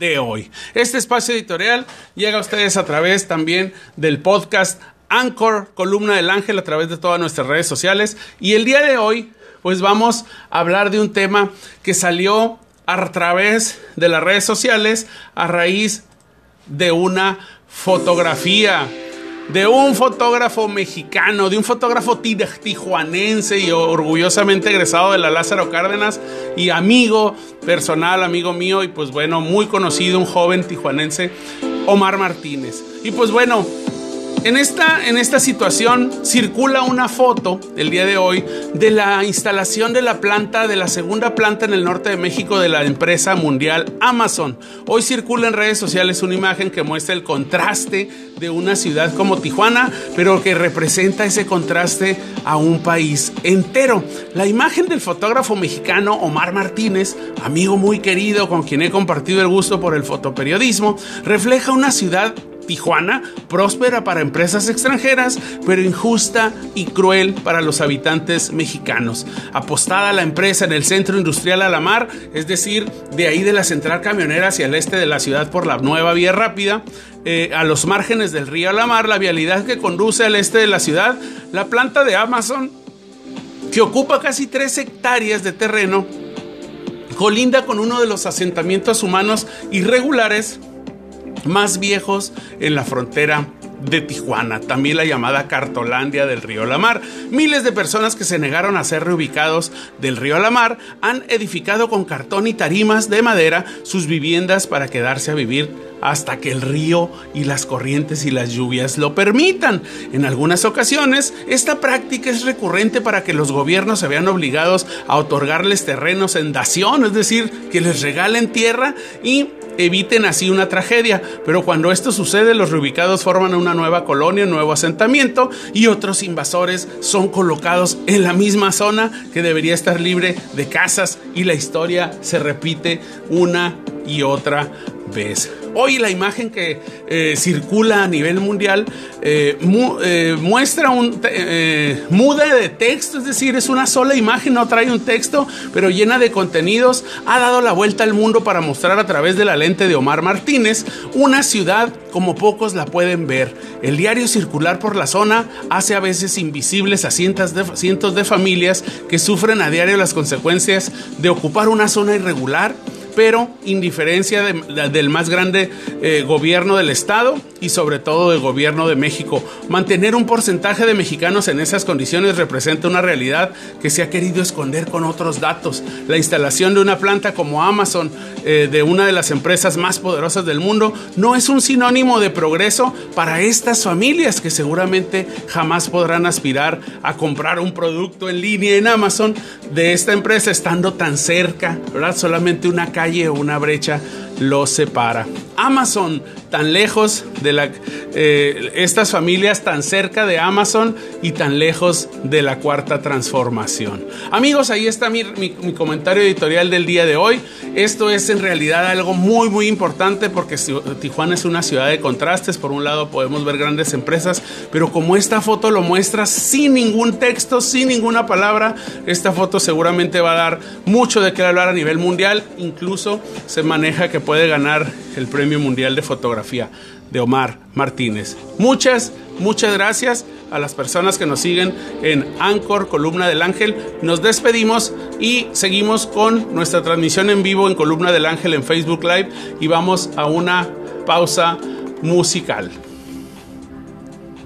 de hoy. Este espacio editorial llega a ustedes a través también del podcast Anchor, Columna del Ángel, a través de todas nuestras redes sociales. Y el día de hoy, pues vamos a hablar de un tema que salió a través de las redes sociales a raíz de una fotografía de un fotógrafo mexicano, de un fotógrafo tijuanense y orgullosamente egresado de la Lázaro Cárdenas y amigo personal, amigo mío y pues bueno, muy conocido, un joven tijuanense, Omar Martínez. Y pues bueno, en esta, en esta situación circula una foto el día de hoy de la instalación de la planta, de la segunda planta en el norte de México de la empresa mundial Amazon. Hoy circula en redes sociales una imagen que muestra el contraste de una ciudad como Tijuana, pero que representa ese contraste a un país entero. La imagen del fotógrafo mexicano Omar Martínez, amigo muy querido con quien he compartido el gusto por el fotoperiodismo, refleja una ciudad Tijuana, próspera para empresas extranjeras, pero injusta y cruel para los habitantes mexicanos. Apostada la empresa en el centro industrial Alamar, es decir, de ahí de la central camionera hacia el este de la ciudad por la nueva vía rápida, eh, a los márgenes del río Alamar, la vialidad que conduce al este de la ciudad, la planta de Amazon, que ocupa casi tres hectáreas de terreno, colinda con uno de los asentamientos humanos irregulares más viejos en la frontera de Tijuana, también la llamada Cartolandia del río La Mar. Miles de personas que se negaron a ser reubicados del río La Mar han edificado con cartón y tarimas de madera sus viviendas para quedarse a vivir hasta que el río y las corrientes y las lluvias lo permitan. En algunas ocasiones, esta práctica es recurrente para que los gobiernos se vean obligados a otorgarles terrenos en dación, es decir, que les regalen tierra y eviten así una tragedia. Pero cuando esto sucede, los reubicados forman una nueva colonia, un nuevo asentamiento y otros invasores son colocados en la misma zona que debería estar libre de casas y la historia se repite una y otra Hoy la imagen que eh, circula a nivel mundial eh, eh, muestra un muda de texto, es decir, es una sola imagen, no trae un texto, pero llena de contenidos. Ha dado la vuelta al mundo para mostrar a través de la lente de Omar Martínez una ciudad como pocos la pueden ver. El diario circular por la zona hace a veces invisibles a cientos de, cientos de familias que sufren a diario las consecuencias de ocupar una zona irregular pero indiferencia del más grande eh, gobierno del Estado y sobre todo del gobierno de México. Mantener un porcentaje de mexicanos en esas condiciones representa una realidad que se ha querido esconder con otros datos. La instalación de una planta como Amazon, eh, de una de las empresas más poderosas del mundo, no es un sinónimo de progreso para estas familias que seguramente jamás podrán aspirar a comprar un producto en línea en Amazon de esta empresa estando tan cerca, ¿verdad? Solamente una calle o una brecha los separa. Amazon, tan lejos de la, eh, estas familias tan cerca de Amazon y tan lejos de la cuarta transformación. Amigos, ahí está mi, comentario editorial del día de hoy. Esto es en realidad algo muy, muy importante porque Tijuana es una ciudad de contrastes. Por un lado podemos ver grandes empresas, pero como esta foto lo muestra sin ningún texto, sin ninguna palabra, esta foto seguramente va a dar mucho de qué hablar a nivel mundial. Incluso se maneja que puede ganar el Premio Mundial de Fotografía de Omar Martínez. Muchas, muchas gracias a las personas que nos siguen en Anchor, Columna del Ángel. Nos despedimos y seguimos con nuestra transmisión en vivo en Columna del Ángel en Facebook Live y vamos a una pausa musical.